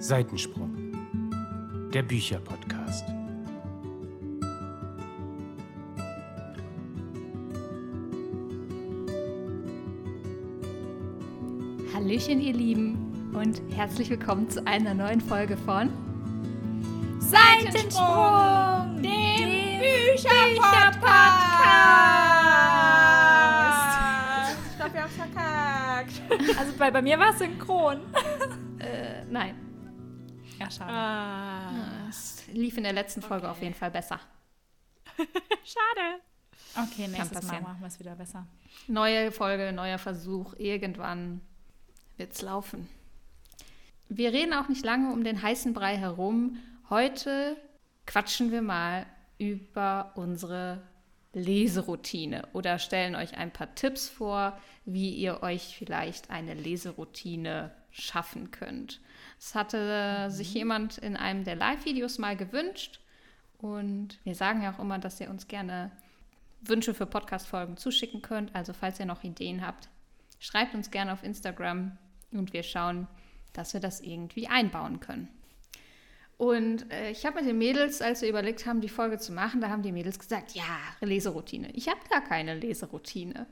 Seitensprung, der Bücherpodcast. Hallöchen, ihr Lieben, und herzlich willkommen zu einer neuen Folge von Seitensprung, dem Bücherpodcast. Ich glaube, wir haben verkackt. Also bei, bei mir war es synchron. Ja, schade. Ah. Es lief in der letzten Folge okay. auf jeden Fall besser. schade. Okay, nächstes Mal machen wir es wieder besser. Neue Folge, neuer Versuch. Irgendwann wird es laufen. Wir reden auch nicht lange um den heißen Brei herum. Heute quatschen wir mal über unsere Leseroutine oder stellen euch ein paar Tipps vor, wie ihr euch vielleicht eine Leseroutine schaffen könnt. Es hatte mhm. sich jemand in einem der Live-Videos mal gewünscht und wir sagen ja auch immer, dass ihr uns gerne Wünsche für Podcast-Folgen zuschicken könnt. Also falls ihr noch Ideen habt, schreibt uns gerne auf Instagram und wir schauen, dass wir das irgendwie einbauen können. Und äh, ich habe mit den Mädels, als wir überlegt haben, die Folge zu machen, da haben die Mädels gesagt, ja, Leseroutine. Ich habe gar keine Leseroutine.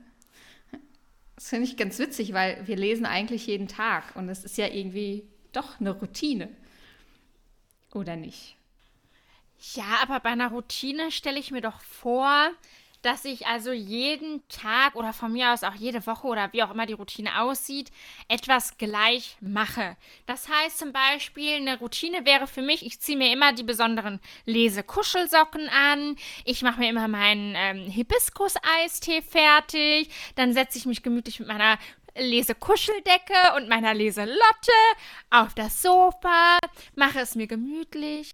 Das finde ich ganz witzig, weil wir lesen eigentlich jeden Tag und es ist ja irgendwie doch eine Routine. Oder nicht? Ja, aber bei einer Routine stelle ich mir doch vor, dass ich also jeden Tag oder von mir aus auch jede Woche oder wie auch immer die Routine aussieht, etwas gleich mache. Das heißt zum Beispiel, eine Routine wäre für mich, ich ziehe mir immer die besonderen Lesekuschelsocken an, ich mache mir immer meinen ähm, Hibiskus-Eistee fertig, dann setze ich mich gemütlich mit meiner Lesekuscheldecke und meiner Leselotte auf das Sofa, mache es mir gemütlich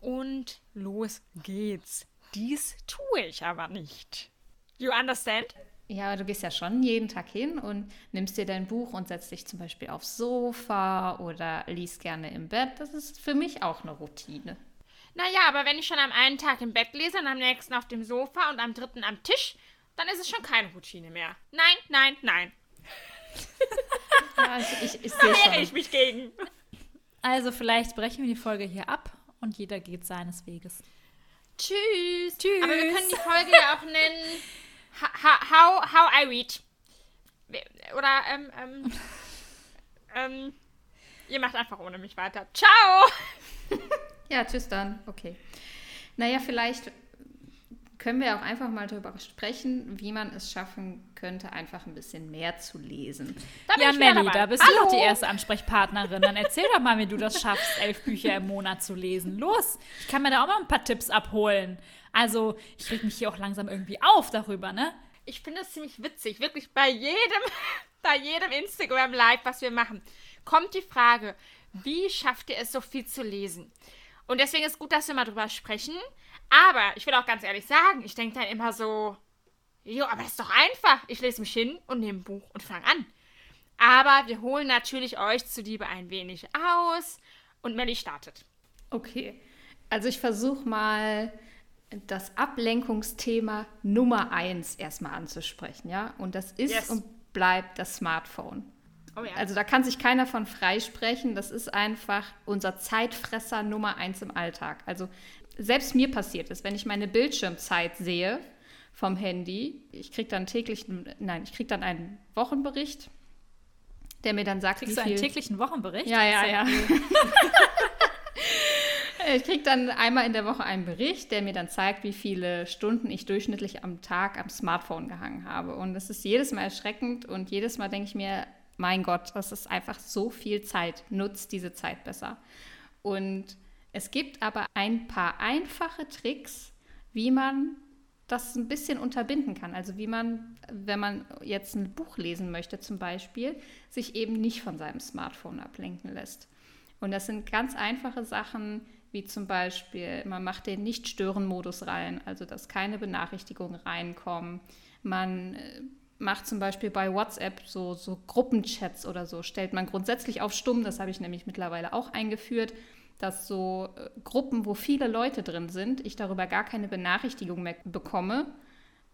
und los geht's. Dies tue ich aber nicht. You understand? Ja, du gehst ja schon jeden Tag hin und nimmst dir dein Buch und setzt dich zum Beispiel aufs Sofa oder liest gerne im Bett. Das ist für mich auch eine Routine. Naja, aber wenn ich schon am einen Tag im Bett lese und am nächsten auf dem Sofa und am dritten am Tisch, dann ist es schon keine Routine mehr. Nein, nein, nein. ja, also ich, ich, da wehre ich mich gegen. Also vielleicht brechen wir die Folge hier ab und jeder geht seines Weges. Tschüss. Tschüss. Aber wir können die Folge ja auch nennen How, how I Read. Oder, ähm, ähm, ähm, ihr macht einfach ohne mich weiter. Ciao! ja, tschüss dann. Okay. Naja, vielleicht können wir auch einfach mal darüber sprechen, wie man es schaffen könnte, einfach ein bisschen mehr zu lesen. ja, Melly, da bist Hallo. du doch die erste Ansprechpartnerin. Dann erzähl doch mal, wie du das schaffst, elf Bücher im Monat zu lesen. Los, ich kann mir da auch mal ein paar Tipps abholen. Also, ich reg mich hier auch langsam irgendwie auf darüber, ne? Ich finde es ziemlich witzig. Wirklich bei jedem, bei jedem Instagram-Live, was wir machen, kommt die Frage, wie schafft ihr es, so viel zu lesen? Und deswegen ist gut, dass wir mal drüber sprechen. Aber ich will auch ganz ehrlich sagen, ich denke dann immer so, jo, aber das ist doch einfach. Ich lese mich hin und nehme ein Buch und fange an. Aber wir holen natürlich euch zuliebe ein wenig aus und Melly startet. Okay. Also ich versuche mal das Ablenkungsthema Nummer eins erstmal anzusprechen, ja? Und das ist yes. und bleibt das Smartphone. Oh ja. Also da kann sich keiner von freisprechen. Das ist einfach unser Zeitfresser Nummer eins im Alltag. Also selbst mir passiert es, wenn ich meine Bildschirmzeit sehe vom Handy, ich kriege dann täglich, nein, ich kriege dann einen Wochenbericht, der mir dann sagt, Kriegst wie viel... du einen täglichen Wochenbericht? Ja, ja, ja. ich kriege dann einmal in der Woche einen Bericht, der mir dann zeigt, wie viele Stunden ich durchschnittlich am Tag am Smartphone gehangen habe. Und es ist jedes Mal erschreckend und jedes Mal denke ich mir, mein Gott, das ist einfach so viel Zeit. Nutzt diese Zeit besser. Und es gibt aber ein paar einfache Tricks, wie man das ein bisschen unterbinden kann. Also wie man, wenn man jetzt ein Buch lesen möchte zum Beispiel, sich eben nicht von seinem Smartphone ablenken lässt. Und das sind ganz einfache Sachen, wie zum Beispiel, man macht den Nicht-Stören-Modus rein, also dass keine Benachrichtigungen reinkommen. Man äh, macht zum Beispiel bei WhatsApp so, so Gruppenchats oder so, stellt man grundsätzlich auf stumm, das habe ich nämlich mittlerweile auch eingeführt, dass so äh, Gruppen, wo viele Leute drin sind, ich darüber gar keine Benachrichtigung mehr bekomme,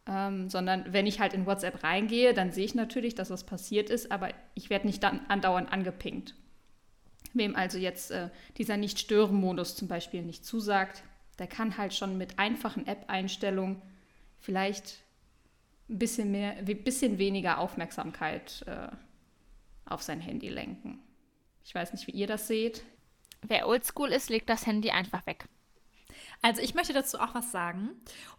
ähm, sondern wenn ich halt in WhatsApp reingehe, dann sehe ich natürlich, dass was passiert ist, aber ich werde nicht dann andauernd angepinkt. Wem also jetzt äh, dieser Nicht-Stören-Modus zum Beispiel nicht zusagt, der kann halt schon mit einfachen App-Einstellungen vielleicht ein bisschen, mehr, bisschen weniger Aufmerksamkeit äh, auf sein Handy lenken. Ich weiß nicht, wie ihr das seht. Wer oldschool ist, legt das Handy einfach weg. Also ich möchte dazu auch was sagen.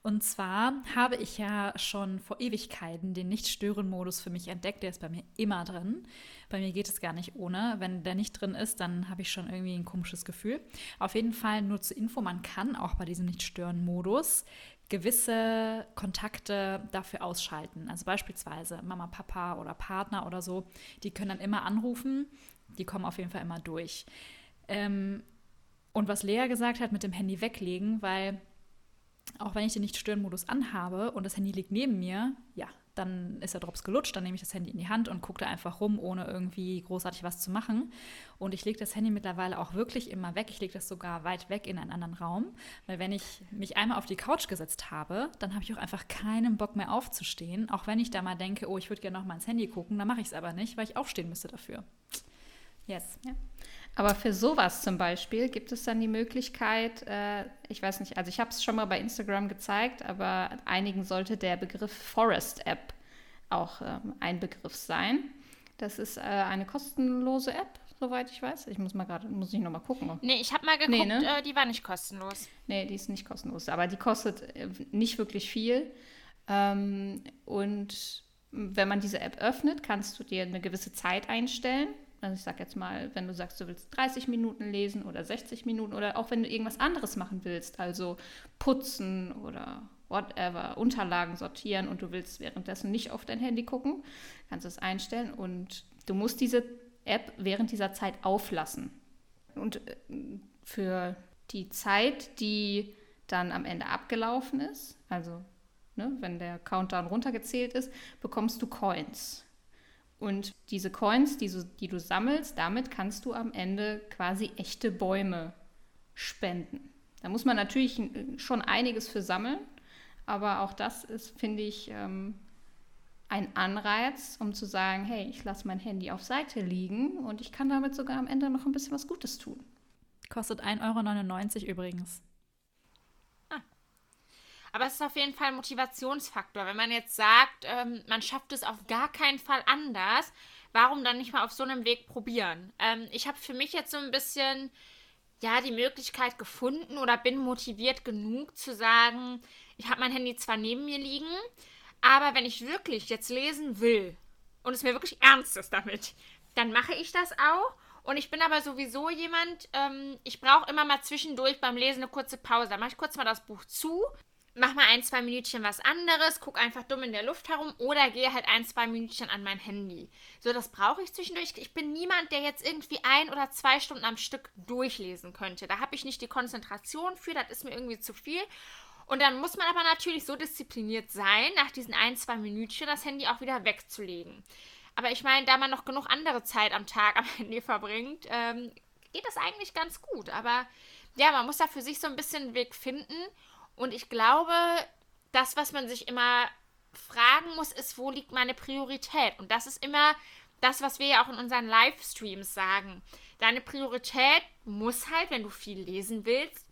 Und zwar habe ich ja schon vor Ewigkeiten den Nicht-Stören-Modus für mich entdeckt. Der ist bei mir immer drin. Bei mir geht es gar nicht ohne. Wenn der nicht drin ist, dann habe ich schon irgendwie ein komisches Gefühl. Auf jeden Fall nur zur Info, man kann auch bei diesem Nicht-Stören-Modus gewisse Kontakte dafür ausschalten. Also beispielsweise Mama, Papa oder Partner oder so, die können dann immer anrufen. Die kommen auf jeden Fall immer durch. Ähm, und was Lea gesagt hat mit dem Handy weglegen, weil auch wenn ich den Nicht-Stören-Modus anhabe und das Handy liegt neben mir, ja, dann ist der Drops gelutscht, dann nehme ich das Handy in die Hand und gucke da einfach rum, ohne irgendwie großartig was zu machen. Und ich lege das Handy mittlerweile auch wirklich immer weg. Ich lege das sogar weit weg in einen anderen Raum, weil wenn ich mich einmal auf die Couch gesetzt habe, dann habe ich auch einfach keinen Bock mehr aufzustehen. Auch wenn ich da mal denke, oh, ich würde gerne noch mal ins Handy gucken, dann mache ich es aber nicht, weil ich aufstehen müsste dafür. Yes. Ja. Aber für sowas zum Beispiel gibt es dann die Möglichkeit, äh, ich weiß nicht, also ich habe es schon mal bei Instagram gezeigt, aber einigen sollte der Begriff Forest App auch ähm, ein Begriff sein. Das ist äh, eine kostenlose App, soweit ich weiß. Ich muss mal gerade, muss ich noch mal gucken. Nee, ich habe mal geguckt, nee, ne? äh, die war nicht kostenlos. Nee, die ist nicht kostenlos, aber die kostet äh, nicht wirklich viel. Ähm, und wenn man diese App öffnet, kannst du dir eine gewisse Zeit einstellen also ich sag jetzt mal, wenn du sagst, du willst 30 Minuten lesen oder 60 Minuten oder auch wenn du irgendwas anderes machen willst, also putzen oder whatever, Unterlagen sortieren und du willst währenddessen nicht auf dein Handy gucken, kannst du es einstellen und du musst diese App während dieser Zeit auflassen. Und äh, für die Zeit, die dann am Ende abgelaufen ist, also ne, wenn der Countdown runtergezählt ist, bekommst du Coins. Und diese Coins, die, die du sammelst, damit kannst du am Ende quasi echte Bäume spenden. Da muss man natürlich schon einiges für sammeln, aber auch das ist, finde ich, ähm, ein Anreiz, um zu sagen, hey, ich lasse mein Handy auf Seite liegen und ich kann damit sogar am Ende noch ein bisschen was Gutes tun. Kostet 1,99 Euro übrigens. Aber es ist auf jeden Fall ein Motivationsfaktor. Wenn man jetzt sagt, ähm, man schafft es auf gar keinen Fall anders, warum dann nicht mal auf so einem Weg probieren? Ähm, ich habe für mich jetzt so ein bisschen ja die Möglichkeit gefunden oder bin motiviert genug zu sagen, ich habe mein Handy zwar neben mir liegen, aber wenn ich wirklich jetzt lesen will und es mir wirklich ernst ist damit, dann mache ich das auch. Und ich bin aber sowieso jemand, ähm, ich brauche immer mal zwischendurch beim Lesen eine kurze Pause. Da mache ich kurz mal das Buch zu, mach mal ein, zwei Minütchen was anderes, guck einfach dumm in der Luft herum oder gehe halt ein, zwei Minütchen an mein Handy. So, das brauche ich zwischendurch. Ich bin niemand, der jetzt irgendwie ein oder zwei Stunden am Stück durchlesen könnte. Da habe ich nicht die Konzentration für, das ist mir irgendwie zu viel. Und dann muss man aber natürlich so diszipliniert sein, nach diesen ein, zwei Minütchen das Handy auch wieder wegzulegen. Aber ich meine, da man noch genug andere Zeit am Tag am Handy verbringt, ähm, geht das eigentlich ganz gut. Aber ja, man muss da für sich so ein bisschen einen Weg finden. Und ich glaube, das, was man sich immer fragen muss, ist, wo liegt meine Priorität? Und das ist immer das, was wir ja auch in unseren Livestreams sagen. Deine Priorität muss halt, wenn du viel lesen willst,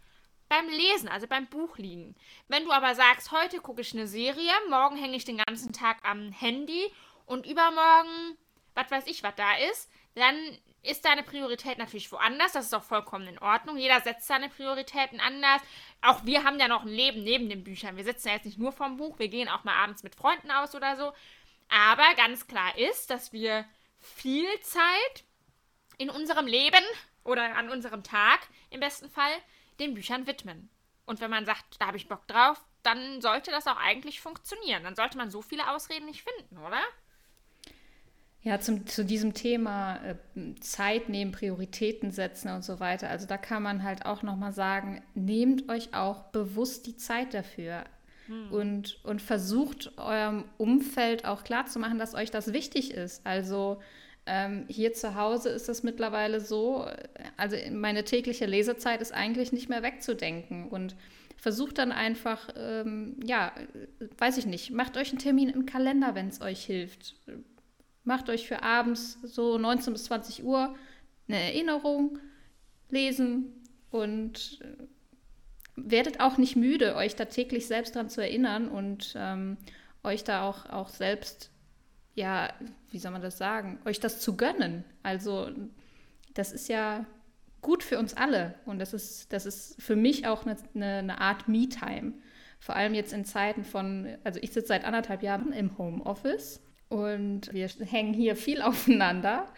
beim Lesen, also beim Buch liegen. Wenn du aber sagst, heute gucke ich eine Serie, morgen hänge ich den ganzen Tag am Handy und übermorgen, was weiß ich, was da ist, dann ist deine Priorität natürlich woanders. Das ist auch vollkommen in Ordnung. Jeder setzt seine Prioritäten anders. Auch wir haben ja noch ein Leben neben den Büchern. Wir sitzen ja jetzt nicht nur vom Buch. Wir gehen auch mal abends mit Freunden aus oder so. Aber ganz klar ist, dass wir viel Zeit in unserem Leben oder an unserem Tag im besten Fall den Büchern widmen. Und wenn man sagt, da habe ich Bock drauf, dann sollte das auch eigentlich funktionieren. Dann sollte man so viele Ausreden nicht finden, oder? Ja, zum, zu diesem Thema äh, Zeit nehmen, Prioritäten setzen und so weiter. Also da kann man halt auch nochmal sagen, nehmt euch auch bewusst die Zeit dafür hm. und, und versucht eurem Umfeld auch klarzumachen, dass euch das wichtig ist. Also ähm, hier zu Hause ist es mittlerweile so, also meine tägliche Lesezeit ist eigentlich nicht mehr wegzudenken und versucht dann einfach, ähm, ja, weiß ich nicht, macht euch einen Termin im Kalender, wenn es euch hilft Macht euch für abends so 19 bis 20 Uhr eine Erinnerung lesen und äh, werdet auch nicht müde, euch da täglich selbst dran zu erinnern und ähm, euch da auch, auch selbst, ja, wie soll man das sagen, euch das zu gönnen. Also das ist ja gut für uns alle und das ist, das ist für mich auch eine, eine Art Me-Time. Vor allem jetzt in Zeiten von, also ich sitze seit anderthalb Jahren im Homeoffice und wir hängen hier viel aufeinander.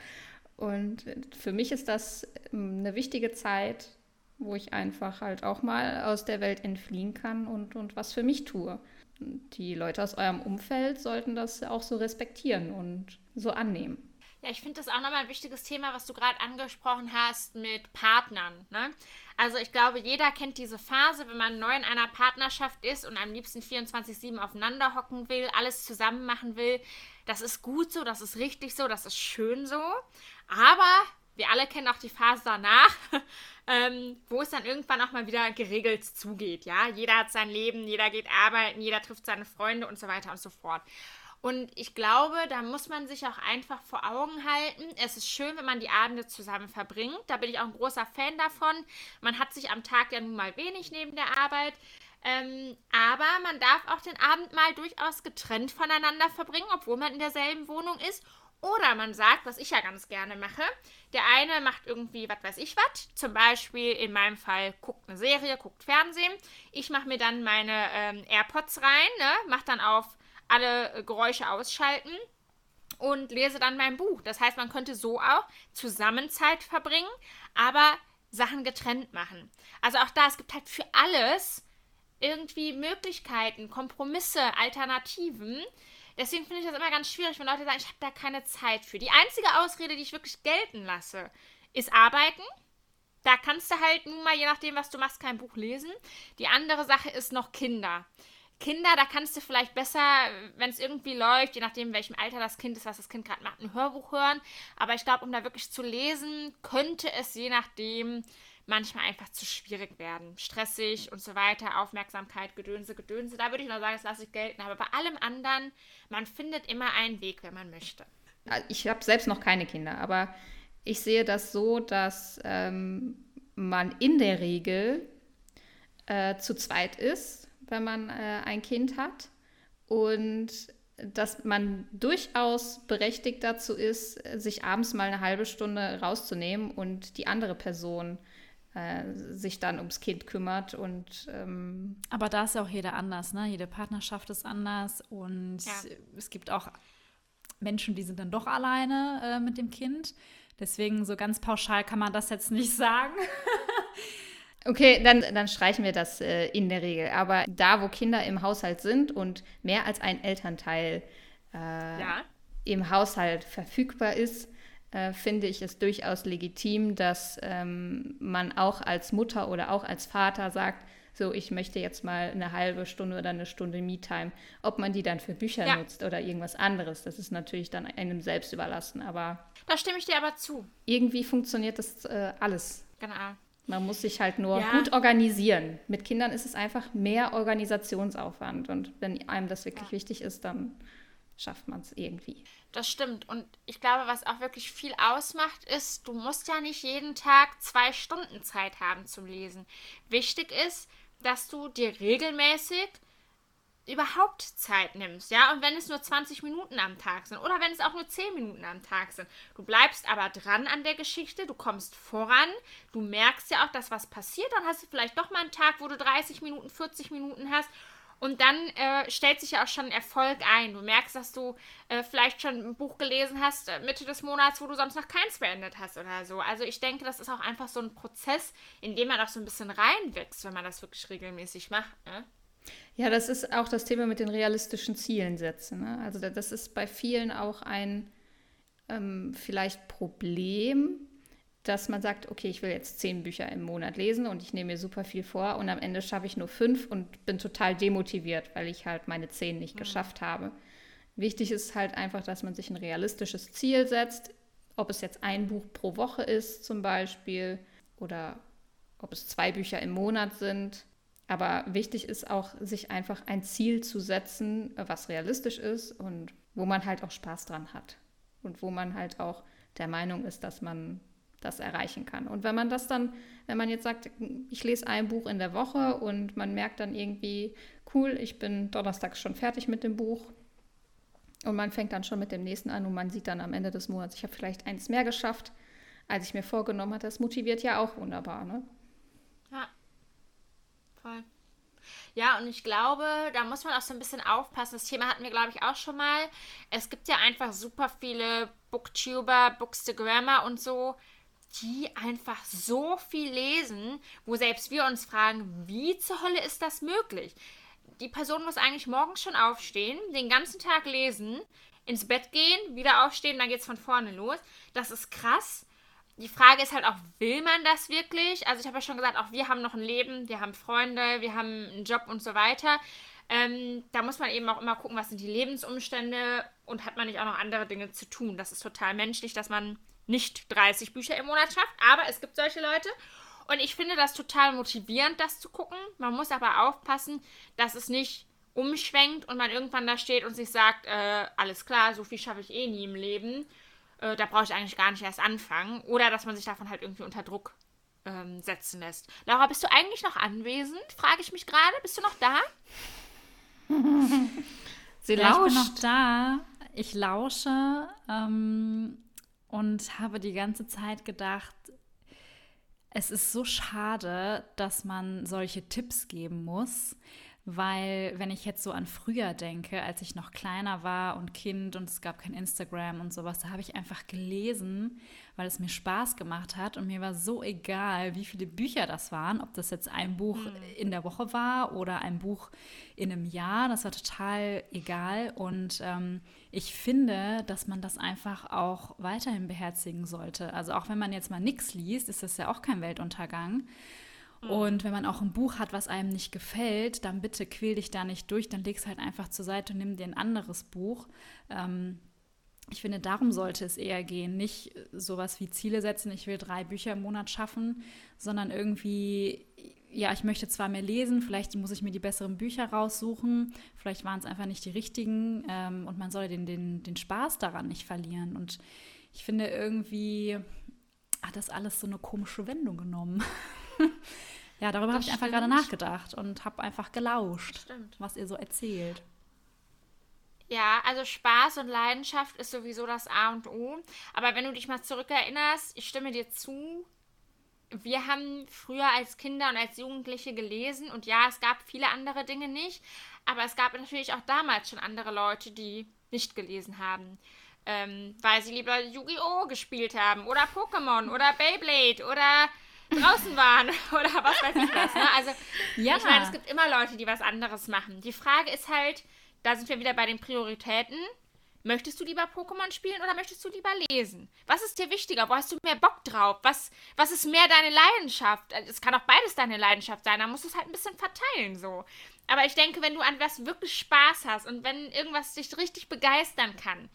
Und für mich ist das ähm, eine wichtige Zeit, wo ich einfach halt auch mal aus der Welt entfliehen kann und, und was für mich tue. Die Leute aus eurem Umfeld sollten das auch so respektieren und so annehmen. Ja, ich finde das auch nochmal ein wichtiges Thema, was du gerade angesprochen hast mit Partnern. Ne? Also ich glaube, jeder kennt diese Phase, wenn man neu in einer Partnerschaft ist und am liebsten 24-7 aufeinander hocken will, alles zusammen machen will. Das ist gut so, das ist richtig so, das ist schön so. Aber wir alle kennen auch die Phase danach, ähm, wo es dann irgendwann auch mal wieder geregelt zugeht. Ja, jeder hat sein Leben, jeder geht arbeiten, jeder trifft seine Freunde und so weiter und so fort. Und ich glaube, da muss man sich auch einfach vor Augen halten. Es ist schön, wenn man die Abende zusammen verbringt. Da bin ich auch ein großer Fan davon. Man hat sich am Tag ja nun mal wenig neben der Arbeit. Ähm, aber man darf auch den Abend mal durchaus getrennt voneinander verbringen, obwohl man in derselben Wohnung ist. Oder man sagt, was ich ja ganz gerne mache, der eine macht irgendwie, was weiß ich was, zum Beispiel in meinem Fall guckt eine Serie, guckt Fernsehen. Ich mache mir dann meine ähm, AirPods rein, ne, mache dann auf alle Geräusche ausschalten und lese dann mein Buch. Das heißt, man könnte so auch zusammen Zeit verbringen, aber Sachen getrennt machen. Also auch da, es gibt halt für alles irgendwie Möglichkeiten, Kompromisse, Alternativen. Deswegen finde ich das immer ganz schwierig, wenn Leute sagen, ich habe da keine Zeit für. Die einzige Ausrede, die ich wirklich gelten lasse, ist Arbeiten. Da kannst du halt nun mal, je nachdem, was du machst, kein Buch lesen. Die andere Sache ist noch Kinder. Kinder, da kannst du vielleicht besser, wenn es irgendwie läuft, je nachdem, in welchem Alter das Kind ist, was das Kind gerade macht, ein Hörbuch hören. Aber ich glaube, um da wirklich zu lesen, könnte es je nachdem manchmal einfach zu schwierig werden. Stressig und so weiter, Aufmerksamkeit, Gedönse, Gedönse. Da würde ich noch sagen, das lasse ich gelten. Aber bei allem anderen, man findet immer einen Weg, wenn man möchte. Ich habe selbst noch keine Kinder, aber ich sehe das so, dass ähm, man in der Regel äh, zu zweit ist, wenn man äh, ein Kind hat. Und dass man durchaus berechtigt dazu ist, sich abends mal eine halbe Stunde rauszunehmen und die andere Person sich dann ums Kind kümmert und ähm aber da ist ja auch jeder anders, ne? Jede Partnerschaft ist anders und ja. es gibt auch Menschen, die sind dann doch alleine äh, mit dem Kind. Deswegen so ganz pauschal kann man das jetzt nicht sagen. Okay, dann, dann streichen wir das äh, in der Regel. Aber da, wo Kinder im Haushalt sind und mehr als ein Elternteil äh, ja. im Haushalt verfügbar ist, äh, finde ich es durchaus legitim, dass ähm, man auch als Mutter oder auch als Vater sagt, so, ich möchte jetzt mal eine halbe Stunde oder eine Stunde Me-Time. Ob man die dann für Bücher ja. nutzt oder irgendwas anderes, das ist natürlich dann einem selbst überlassen. Aber da stimme ich dir aber zu. Irgendwie funktioniert das äh, alles. Genau. Man muss sich halt nur ja. gut organisieren. Mit Kindern ist es einfach mehr Organisationsaufwand. Und wenn einem das wirklich ja. wichtig ist, dann schafft man es irgendwie. Das stimmt. Und ich glaube, was auch wirklich viel ausmacht, ist, du musst ja nicht jeden Tag zwei Stunden Zeit haben zum Lesen. Wichtig ist, dass du dir regelmäßig überhaupt Zeit nimmst, ja, und wenn es nur 20 Minuten am Tag sind oder wenn es auch nur 10 Minuten am Tag sind. Du bleibst aber dran an der Geschichte, du kommst voran, du merkst ja auch, dass was passiert, dann hast du vielleicht doch mal einen Tag, wo du 30 Minuten, 40 Minuten hast und dann äh, stellt sich ja auch schon Erfolg ein. Du merkst, dass du äh, vielleicht schon ein Buch gelesen hast äh, Mitte des Monats, wo du sonst noch keins beendet hast oder so. Also ich denke, das ist auch einfach so ein Prozess, in dem man auch so ein bisschen reinwächst, wenn man das wirklich regelmäßig macht. Ne? Ja, das ist auch das Thema mit den realistischen Zielen setzen. Ne? Also das ist bei vielen auch ein ähm, vielleicht Problem, dass man sagt, okay, ich will jetzt zehn Bücher im Monat lesen und ich nehme mir super viel vor und am Ende schaffe ich nur fünf und bin total demotiviert, weil ich halt meine zehn nicht mhm. geschafft habe. Wichtig ist halt einfach, dass man sich ein realistisches Ziel setzt, ob es jetzt ein Buch pro Woche ist zum Beispiel oder ob es zwei Bücher im Monat sind. Aber wichtig ist auch, sich einfach ein Ziel zu setzen, was realistisch ist und wo man halt auch Spaß dran hat und wo man halt auch der Meinung ist, dass man das erreichen kann. Und wenn man das dann, wenn man jetzt sagt, ich lese ein Buch in der Woche und man merkt dann irgendwie, cool, ich bin donnerstags schon fertig mit dem Buch, und man fängt dann schon mit dem nächsten an und man sieht dann am Ende des Monats, ich habe vielleicht eins mehr geschafft, als ich mir vorgenommen hatte. Das motiviert ja auch wunderbar, ne? Ja. Voll. Ja, und ich glaube, da muss man auch so ein bisschen aufpassen. Das Thema hatten wir, glaube ich, auch schon mal. Es gibt ja einfach super viele Booktuber, Bookstagrammer und so, die einfach so viel lesen, wo selbst wir uns fragen, wie zur Hölle ist das möglich? Die Person muss eigentlich morgens schon aufstehen, den ganzen Tag lesen, ins Bett gehen, wieder aufstehen, dann geht es von vorne los. Das ist krass. Die Frage ist halt auch, will man das wirklich? Also ich habe ja schon gesagt, auch wir haben noch ein Leben, wir haben Freunde, wir haben einen Job und so weiter. Ähm, da muss man eben auch immer gucken, was sind die Lebensumstände und hat man nicht auch noch andere Dinge zu tun. Das ist total menschlich, dass man nicht 30 Bücher im Monat schafft, aber es gibt solche Leute. Und ich finde das total motivierend, das zu gucken. Man muss aber aufpassen, dass es nicht umschwenkt und man irgendwann da steht und sich sagt, äh, alles klar, so viel schaffe ich eh nie im Leben. Äh, da brauche ich eigentlich gar nicht erst anfangen. Oder dass man sich davon halt irgendwie unter Druck ähm, setzen lässt. Laura, bist du eigentlich noch anwesend? Frage ich mich gerade. Bist du noch da? Sie ja, lauscht. Ich bin noch da. Ich lausche ähm, und habe die ganze Zeit gedacht, es ist so schade, dass man solche Tipps geben muss, weil wenn ich jetzt so an früher denke, als ich noch kleiner war und Kind und es gab kein Instagram und sowas, da habe ich einfach gelesen, weil es mir Spaß gemacht hat und mir war so egal, wie viele Bücher das waren, ob das jetzt ein Buch mhm. in der Woche war oder ein Buch in einem Jahr, das war total egal und ähm, ich finde, dass man das einfach auch weiterhin beherzigen sollte. Also auch wenn man jetzt mal nichts liest, ist das ja auch kein Weltuntergang. Mhm. Und wenn man auch ein Buch hat, was einem nicht gefällt, dann bitte quäl dich da nicht durch, dann leg es halt einfach zur Seite und nimm dir ein anderes Buch. Ähm, ich finde, darum sollte es eher gehen. Nicht sowas wie Ziele setzen, ich will drei Bücher im Monat schaffen, sondern irgendwie, ja, ich möchte zwar mehr lesen, vielleicht muss ich mir die besseren Bücher raussuchen, vielleicht waren es einfach nicht die richtigen ähm, und man soll den, den, den Spaß daran nicht verlieren. Und ich finde irgendwie hat das alles so eine komische Wendung genommen. ja, darüber habe ich einfach gerade nachgedacht und habe einfach gelauscht, was ihr so erzählt. Ja, also Spaß und Leidenschaft ist sowieso das A und O. Aber wenn du dich mal zurückerinnerst, ich stimme dir zu, wir haben früher als Kinder und als Jugendliche gelesen und ja, es gab viele andere Dinge nicht, aber es gab natürlich auch damals schon andere Leute, die nicht gelesen haben. Ähm, weil sie lieber Yu-Gi-Oh! gespielt haben oder Pokémon oder Beyblade oder draußen waren oder was weiß ich was. Ne? Also, ja. ich meine, es gibt immer Leute, die was anderes machen. Die Frage ist halt, da sind wir wieder bei den Prioritäten. Möchtest du lieber Pokémon spielen oder möchtest du lieber lesen? Was ist dir wichtiger? Wo hast du mehr Bock drauf? Was, was ist mehr deine Leidenschaft? Es kann auch beides deine Leidenschaft sein. Da musst du es halt ein bisschen verteilen so. Aber ich denke, wenn du an was wirklich Spaß hast und wenn irgendwas dich richtig begeistern kann,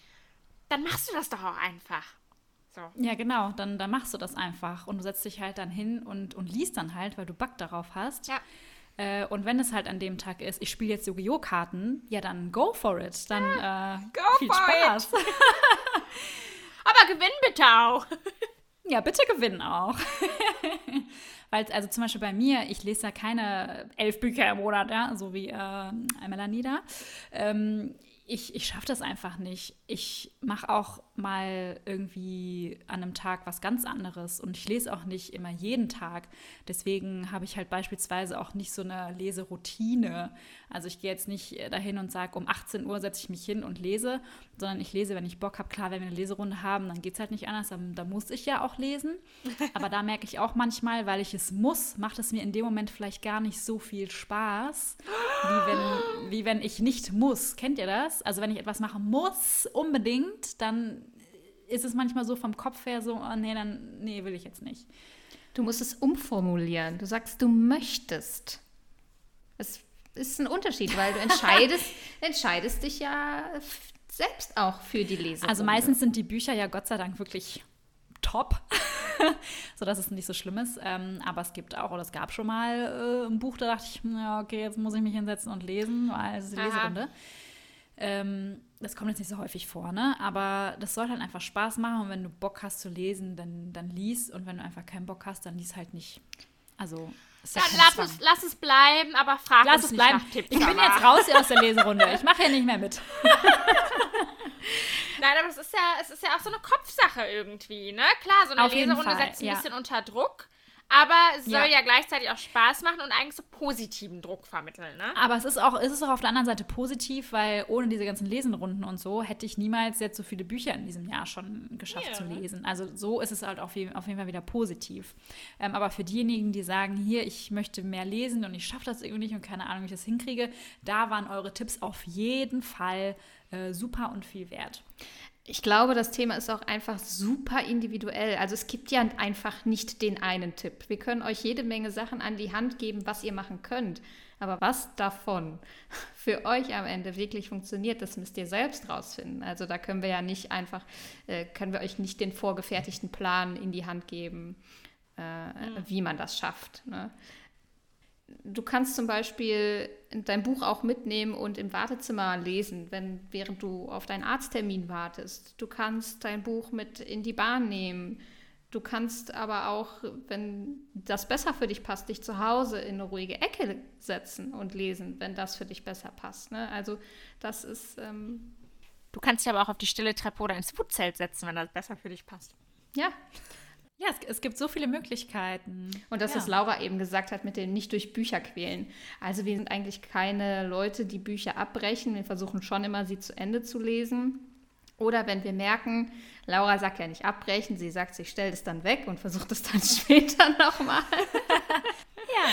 dann machst du das doch auch einfach. So. Ja, genau, dann, dann machst du das einfach und du setzt dich halt dann hin und, und liest dann halt, weil du Bock darauf hast. Ja. Äh, und wenn es halt an dem Tag ist, ich spiele jetzt Yu-Gi-Oh! Karten, ja, dann go for it. Dann ja, äh, viel Spaß. Aber gewinn bitte auch. ja, bitte gewinn auch. Weil, also zum Beispiel bei mir, ich lese ja keine elf Bücher im Monat, ja, so wie äh, Melanie da. Ähm, ich, ich schaffe das einfach nicht. Ich mache auch mal irgendwie an einem Tag was ganz anderes und ich lese auch nicht immer jeden Tag. Deswegen habe ich halt beispielsweise auch nicht so eine Leseroutine. Also ich gehe jetzt nicht dahin und sage, um 18 Uhr setze ich mich hin und lese, sondern ich lese, wenn ich Bock habe. Klar, wenn wir eine Leserunde haben, dann geht es halt nicht anders. Dann, da muss ich ja auch lesen. Aber da merke ich auch manchmal, weil ich es muss, macht es mir in dem Moment vielleicht gar nicht so viel Spaß, wie wenn, wie wenn ich nicht muss. Kennt ihr das? Also wenn ich etwas machen muss, unbedingt, dann ist es manchmal so vom Kopf her so, oh, nee, dann, nee, will ich jetzt nicht. Du musst es umformulieren. Du sagst, du möchtest. Es ist ein Unterschied, weil du entscheidest, entscheidest dich ja selbst auch für die Leser. Also meistens sind die Bücher ja Gott sei Dank wirklich top, sodass es nicht so schlimm ist. Ähm, aber es gibt auch, oder es gab schon mal äh, ein Buch, da dachte ich, ja, okay, jetzt muss ich mich hinsetzen und lesen, weil es ist die Aha. Leserunde. Ähm, das kommt jetzt nicht so häufig vor, ne? Aber das soll halt einfach Spaß machen und wenn du Bock hast zu lesen, dann, dann lies und wenn du einfach keinen Bock hast, dann lies halt nicht. Also ist ja Dann lass es, lass es bleiben, aber frag Lass uns es nicht bleiben. nach Tipps. Ich bin jetzt raus hier aus der Leserunde. Ich mache hier nicht mehr mit. Nein, aber es ist ja, es ist ja auch so eine Kopfsache irgendwie, ne? Klar, so eine Auf Leserunde setzt ein ja. bisschen unter Druck, aber es soll Ja. ja. gleichzeitig auch Spaß machen und eigentlich so positiven Druck vermitteln, ne? Aber es ist, auch, es ist auch auf der anderen Seite positiv, weil ohne diese ganzen Lesenrunden und so hätte ich niemals jetzt so viele Bücher in diesem Jahr schon geschafft Ja. zu lesen. Also so ist es halt auf jeden, auf jeden Fall wieder positiv. Ähm, aber für diejenigen, die sagen, hier, ich möchte mehr lesen und ich schaffe das irgendwie nicht und keine Ahnung, wie ich das hinkriege, da waren eure Tipps auf jeden Fall äh, super und viel wert. Ich glaube, das Thema ist auch einfach super individuell. Also es gibt ja einfach nicht den einen Tipp. Wir können euch jede Menge Sachen an die Hand geben, was ihr machen könnt. Aber was davon für euch am Ende wirklich funktioniert, das müsst ihr selbst rausfinden. Also da können wir ja nicht einfach, äh, können wir euch nicht den vorgefertigten Plan in die Hand geben, äh, wie man das schafft. Ne? Du kannst zum Beispiel dein Buch auch mitnehmen und im Wartezimmer lesen, wenn, während du auf deinen Arzttermin wartest. Du kannst dein Buch mit in die Bahn nehmen. Du kannst aber auch, wenn das besser für dich passt, dich zu Hause in eine ruhige Ecke setzen und lesen, wenn das für dich besser passt. Ne? Also das ist, ähm, Du kannst dich aber auch auf die stille Treppe oder ins Wutzelt setzen, wenn das besser für dich passt. ja. Ja, es, es gibt so viele Möglichkeiten. Und das, ja. was Laura eben gesagt hat, mit dem nicht durch Bücher quälen. Also wir sind eigentlich keine Leute, die Bücher abbrechen. Wir versuchen schon immer, sie zu Ende zu lesen. Oder wenn wir merken, Laura sagt ja nicht abbrechen, sie sagt, sie stellt es dann weg und versucht es dann später nochmal. Ja,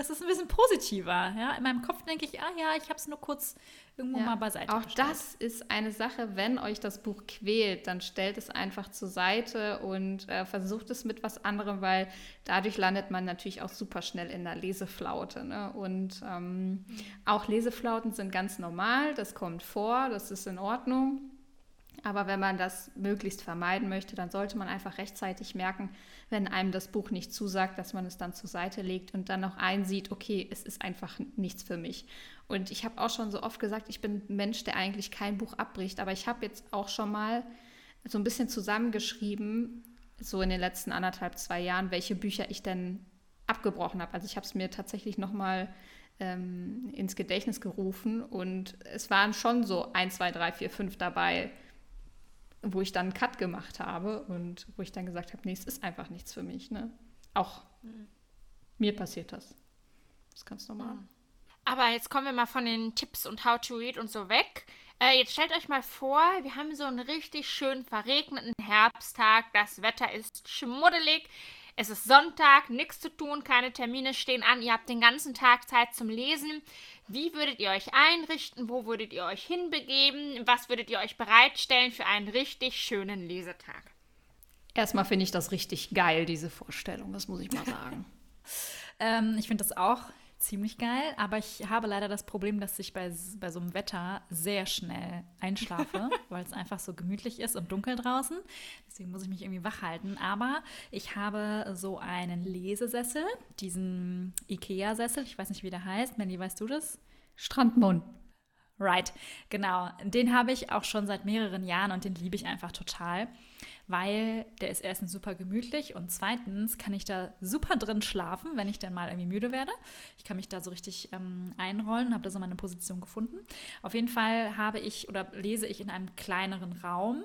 das ist ein bisschen positiver. Ja? In meinem Kopf denke ich, ah ja, ich habe es nur kurz irgendwo mal beiseite Auch gestellt. das ist eine Sache, wenn euch das Buch quält, dann stellt es einfach zur Seite und äh, versucht es mit was anderem, weil dadurch landet man natürlich auch super schnell in der Leseflaute. Ne? Und ähm, auch Leseflauten sind ganz normal, das kommt vor, das ist in Ordnung. Aber wenn man das möglichst vermeiden möchte, dann sollte man einfach rechtzeitig merken, wenn einem das Buch nicht zusagt, dass man es dann zur Seite legt und dann auch einsieht, okay, es ist einfach nichts für mich. Und ich habe auch schon so oft gesagt, ich bin Mensch, der eigentlich kein Buch abbricht, aber ich habe jetzt auch schon mal so ein bisschen zusammengeschrieben, so in den letzten anderthalb, zwei Jahren, welche Bücher ich denn abgebrochen habe. Also ich habe es mir tatsächlich nochmal ähm, ins Gedächtnis gerufen und es waren schon so ein, zwei, drei, vier, fünf dabei, wo ich dann einen Cut gemacht habe und wo ich dann gesagt habe, nee, es ist einfach nichts für mich. Ne? Auch mir passiert das. Das ist ganz normal. Aber jetzt kommen wir mal von den Tipps und How to Read und so weg. Äh, jetzt stellt euch mal vor, wir haben so einen richtig schön verregneten Herbsttag. Das Wetter ist schmuddelig. Es ist Sonntag, nichts zu tun, keine Termine stehen an. Ihr habt den ganzen Tag Zeit zum Lesen. Wie würdet ihr euch einrichten? Wo würdet ihr euch hinbegeben? Was würdet ihr euch bereitstellen für einen richtig schönen Lesetag? Erstmal finde ich das richtig geil, diese Vorstellung, das muss ich mal sagen. Ähm, ich finde das auch ziemlich geil, aber ich habe leider das Problem, dass ich bei, bei so einem Wetter sehr schnell einschlafe, weil es einfach so gemütlich ist und dunkel draußen. Deswegen muss ich mich irgendwie wach halten. Aber ich habe so einen Lesesessel, diesen Ikea-Sessel, ich weiß nicht, wie der heißt. Mandy, weißt du das? Strandmund. Right, genau. Den habe ich auch schon seit mehreren Jahren und den liebe ich einfach total, weil der ist erstens super gemütlich und zweitens kann ich da super drin schlafen, wenn ich dann mal irgendwie müde werde. Ich kann mich da so richtig ähm, einrollen, habe da so meine Position gefunden. Auf jeden Fall habe ich oder lese ich in einem kleineren Raum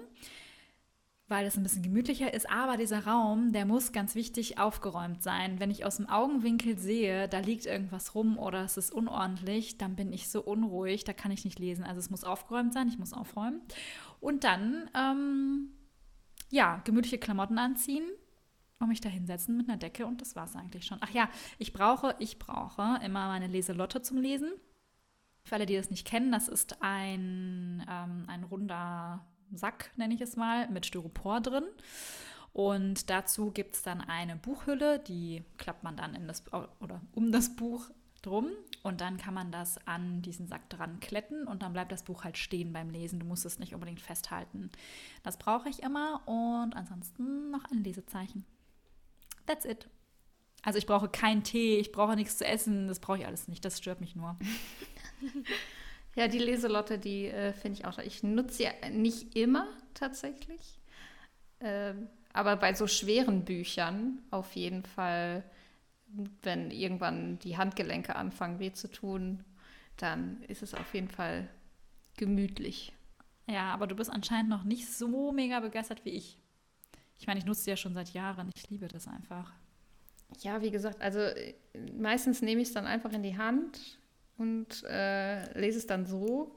weil es ein bisschen gemütlicher ist. Aber dieser Raum, der muss ganz wichtig aufgeräumt sein. Wenn ich aus dem Augenwinkel sehe, da liegt irgendwas rum oder es ist unordentlich, dann bin ich so unruhig, da kann ich nicht lesen. Also es muss aufgeräumt sein, ich muss aufräumen. Und dann, ähm, ja, gemütliche Klamotten anziehen und mich da hinsetzen mit einer Decke und das war es eigentlich schon. Ach ja, ich brauche, ich brauche immer meine Leselotte zum Lesen. Für alle, die das nicht kennen, das ist ein, ähm, ein runder Sack, nenne ich es mal, mit Styropor drin. Und dazu gibt es dann eine Buchhülle, die klappt man dann in das oder um das Buch drum und dann kann man das an diesen Sack dran kletten und dann bleibt das Buch halt stehen beim Lesen. Du musst es nicht unbedingt festhalten. Das brauche ich immer und ansonsten noch ein Lesezeichen. That's it. Also ich brauche keinen Tee, ich brauche nichts zu essen, das brauche ich alles nicht, das stört mich nur. Ja, die Leselotte, die äh, finde ich auch. Ich nutze sie nicht immer tatsächlich. Ähm, aber bei so schweren Büchern auf jeden Fall, wenn irgendwann die Handgelenke anfangen weh zu tun, dann ist es auf jeden Fall gemütlich. Ja, aber du bist anscheinend noch nicht so mega begeistert wie ich. Ich meine, ich nutze sie ja schon seit Jahren. Ich liebe das einfach. Ja, wie gesagt, also äh, meistens nehme ich es dann einfach in die Hand und äh, lese es dann so.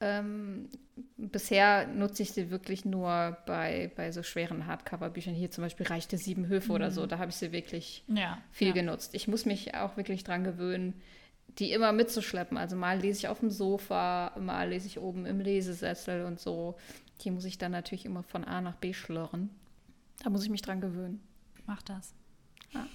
Ähm, bisher nutze ich sie wirklich nur bei, bei so schweren Hardcover-Büchern. Hier zum Beispiel reichte Sieben Höfe mhm. oder so. Da habe ich sie wirklich ja, viel ja. genutzt. Ich muss mich auch wirklich dran gewöhnen, die immer mitzuschleppen. Also mal lese ich auf dem Sofa, mal lese ich oben im Lesesessel und so. Die muss ich dann natürlich immer von A nach B schlörren. Da muss ich mich dran gewöhnen. Mach das. Ja.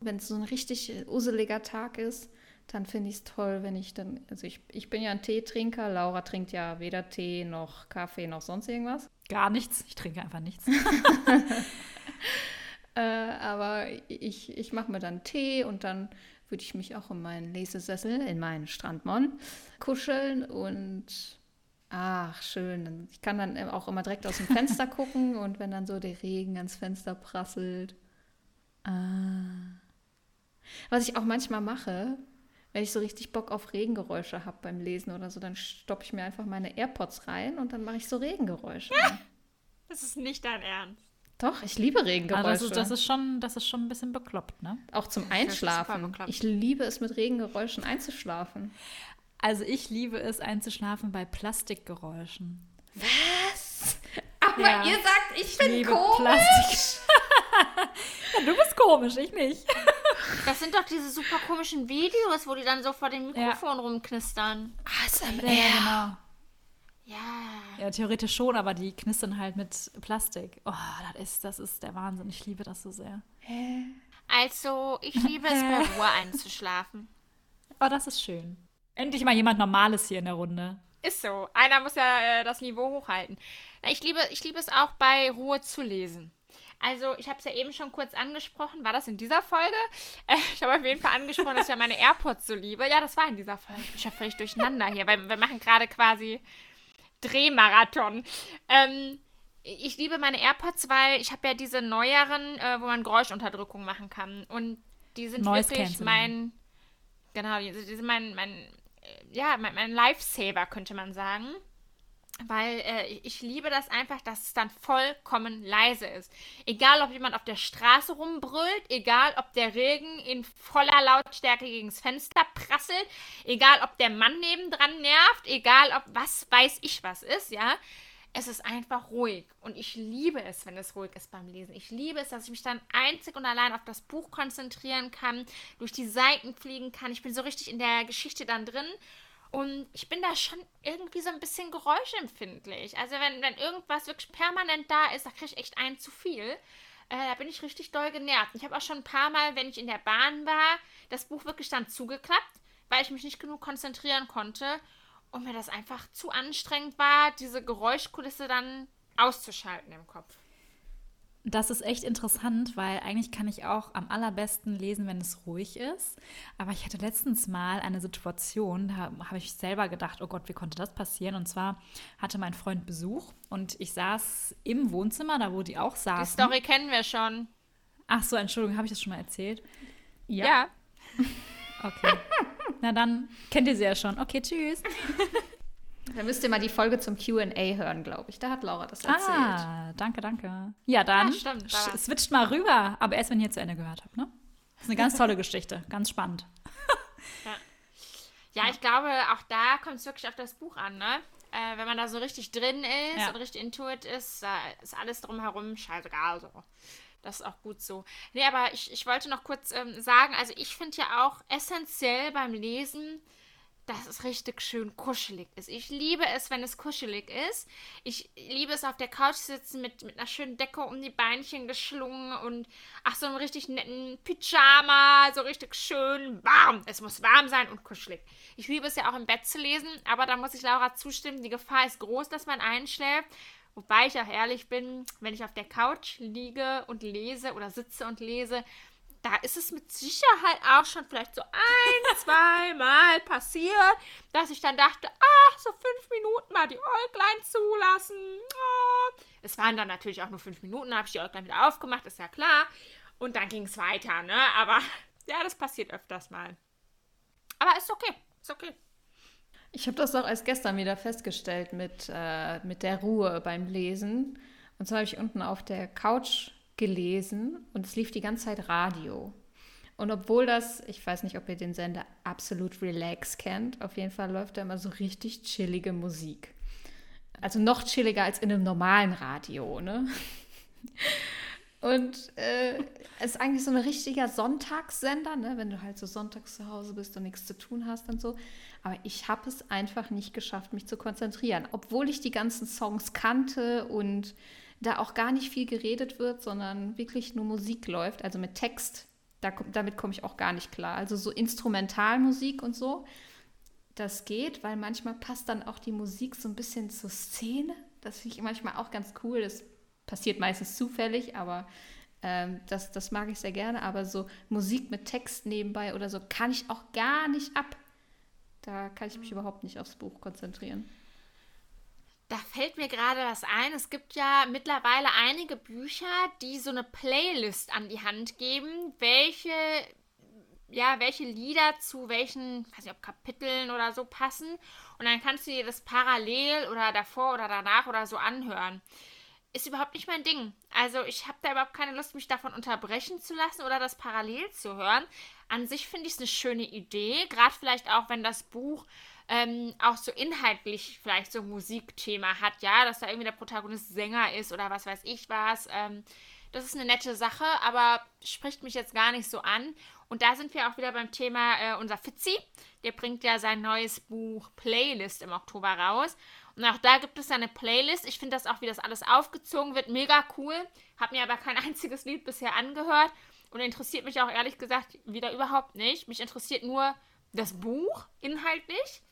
Wenn es so ein richtig useliger Tag ist, dann finde ich es toll, wenn ich dann, also ich, ich bin ja ein Teetrinker, Laura trinkt ja weder Tee noch Kaffee noch sonst irgendwas. Gar nichts, ich trinke einfach nichts. äh, aber ich, ich mache mir dann Tee und dann würde ich mich auch in meinen Lesesessel, in meinen Strandmon kuscheln und ach, schön. Ich kann dann auch immer direkt aus dem Fenster gucken und wenn dann so der Regen ans Fenster prasselt. Ah. Was ich auch manchmal mache, wenn ich so richtig Bock auf Regengeräusche habe beim Lesen oder so, dann stoppe ich mir einfach meine AirPods rein und dann mache ich so Regengeräusche. Das ist nicht dein Ernst. Doch, ich liebe Regengeräusche. Also das, ist, das, ist schon, das ist schon ein bisschen bekloppt, ne? Auch zum Einschlafen. Ich liebe es, mit Regengeräuschen einzuschlafen. Also ich liebe es, einzuschlafen bei Plastikgeräuschen. Was? Aber ja. ihr sagt, ich, ich bin komisch. Plastik. ja, du bist komisch, ich nicht. Das sind doch diese super komischen Videos, wo die dann so vor dem Mikrofon ja. rumknistern. ASMR. Ja, genau. Ja. Ja, theoretisch schon, aber die knistern halt mit Plastik. Oh, das ist, das ist der Wahnsinn. Ich liebe das so sehr. Hä? Also, ich liebe es, bei Ruhe einzuschlafen. Oh, das ist schön. Endlich mal jemand Normales hier in der Runde. Ist so. Einer muss ja äh, das Niveau hochhalten. Ich liebe, ich liebe es auch, bei Ruhe zu lesen. Also, ich habe es ja eben schon kurz angesprochen. War das in dieser Folge? Äh, ich habe auf jeden Fall angesprochen, dass ich ja meine AirPods so liebe. Ja, das war in dieser Folge. Ich bin ja völlig durcheinander hier, weil wir machen gerade quasi Drehmarathon. Ähm, ich liebe meine AirPods, weil ich habe ja diese neueren, äh, wo man Geräuschunterdrückung machen kann. Und die sind Noise wirklich mein. Genau, die, die sind mein, mein, äh, ja, mein, mein Lifesaver, könnte man sagen weil äh, ich liebe das einfach, dass es dann vollkommen leise ist. Egal, ob jemand auf der Straße rumbrüllt, egal, ob der Regen in voller Lautstärke gegen das Fenster prasselt, egal, ob der Mann nebendran nervt, egal, ob was weiß ich was ist, ja. Es ist einfach ruhig und ich liebe es, wenn es ruhig ist beim Lesen. Ich liebe es, dass ich mich dann einzig und allein auf das Buch konzentrieren kann, durch die Seiten fliegen kann. Ich bin so richtig in der Geschichte dann drin und ich bin da schon irgendwie so ein bisschen geräuschempfindlich. Also wenn, wenn irgendwas wirklich permanent da ist, da kriege ich echt ein zu viel. Äh, da bin ich richtig doll genervt. Ich habe auch schon ein paar Mal, wenn ich in der Bahn war, das Buch wirklich dann zugeklappt, weil ich mich nicht genug konzentrieren konnte und mir das einfach zu anstrengend war, diese Geräuschkulisse dann auszuschalten im Kopf. Das ist echt interessant, weil eigentlich kann ich auch am allerbesten lesen, wenn es ruhig ist. Aber ich hatte letztens mal eine Situation, da habe ich selber gedacht, oh Gott, wie konnte das passieren? Und zwar hatte mein Freund Besuch und ich saß im Wohnzimmer, da wo die auch saßen. Die Story kennen wir schon. Ach so, Entschuldigung, habe ich das schon mal erzählt? Ja. ja. Okay. Na dann kennt ihr sie ja schon. Okay, tschüss. Da müsst ihr mal die Folge zum QA hören, glaube ich. Da hat Laura das erzählt. Ah, danke, danke. Ja, dann ja, stimmt, switcht mal rüber, aber erst, wenn ihr zu Ende gehört habt, ne? Das ist eine ganz tolle Geschichte, ganz spannend. ja. ja, ich glaube, auch da kommt es wirklich auf das Buch an, ne? Äh, wenn man da so richtig drin ist ja. und richtig intuit ist, da ist alles drumherum scheißegal so. Das ist auch gut so. Nee, aber ich, ich wollte noch kurz ähm, sagen, also ich finde ja auch essentiell beim Lesen, dass es richtig schön kuschelig ist. Ich liebe es, wenn es kuschelig ist. Ich liebe es auf der Couch sitzen mit, mit einer schönen Decke um die Beinchen geschlungen und ach, so einem richtig netten Pyjama, so richtig schön warm. Es muss warm sein und kuschelig. Ich liebe es ja auch im Bett zu lesen, aber da muss ich Laura zustimmen, die Gefahr ist groß, dass man einschläft. Wobei ich auch ehrlich bin, wenn ich auf der Couch liege und lese oder sitze und lese, da ist es mit Sicherheit auch schon vielleicht so ein, zweimal passiert, dass ich dann dachte, ach, so fünf Minuten mal die Äuglein zulassen. Oh. Es waren dann natürlich auch nur fünf Minuten, habe ich die Äuglein wieder aufgemacht, ist ja klar. Und dann ging es weiter, ne? Aber ja, das passiert öfters mal. Aber ist okay, ist okay. Ich habe das auch erst gestern wieder festgestellt mit, äh, mit der Ruhe beim Lesen. Und zwar habe ich unten auf der Couch gelesen und es lief die ganze Zeit Radio. Und obwohl das, ich weiß nicht, ob ihr den Sender Absolut Relax kennt, auf jeden Fall läuft da immer so richtig chillige Musik. Also noch chilliger als in einem normalen Radio, ne? Und äh, es ist eigentlich so ein richtiger Sonntagssender, ne? wenn du halt so sonntags zu Hause bist und nichts zu tun hast und so. Aber ich habe es einfach nicht geschafft, mich zu konzentrieren. Obwohl ich die ganzen Songs kannte und da auch gar nicht viel geredet wird, sondern wirklich nur Musik läuft, also mit Text. Da, damit komme ich auch gar nicht klar. Also so Instrumentalmusik und so, das geht, weil manchmal passt dann auch die Musik so ein bisschen zur Szene. Das finde ich manchmal auch ganz cool. Das passiert meistens zufällig, aber ähm, das, das mag ich sehr gerne. Aber so Musik mit Text nebenbei oder so kann ich auch gar nicht ab. Da kann ich mich überhaupt nicht aufs Buch konzentrieren. Da fällt mir gerade was ein. Es gibt ja mittlerweile einige Bücher, die so eine Playlist an die Hand geben, welche, ja, welche Lieder zu welchen, weiß nicht, ob Kapiteln oder so passen. Und dann kannst du dir das parallel oder davor oder danach oder so anhören. Ist überhaupt nicht mein Ding. Also ich habe da überhaupt keine Lust, mich davon unterbrechen zu lassen oder das parallel zu hören. An sich finde ich es eine schöne Idee, gerade vielleicht auch, wenn das Buch ähm, auch so inhaltlich vielleicht so ein Musikthema hat, ja, dass da irgendwie der Protagonist Sänger ist oder was weiß ich was. Ähm, das ist eine nette Sache, aber spricht mich jetzt gar nicht so an. Und da sind wir auch wieder beim Thema äh, unser Fitzi. Der bringt ja sein neues Buch Playlist im Oktober raus. Und auch da gibt es eine Playlist. Ich finde das auch, wie das alles aufgezogen wird, mega cool. Habe mir aber kein einziges Lied bisher angehört und interessiert mich auch ehrlich gesagt wieder überhaupt nicht. Mich interessiert nur das Buch inhaltlich.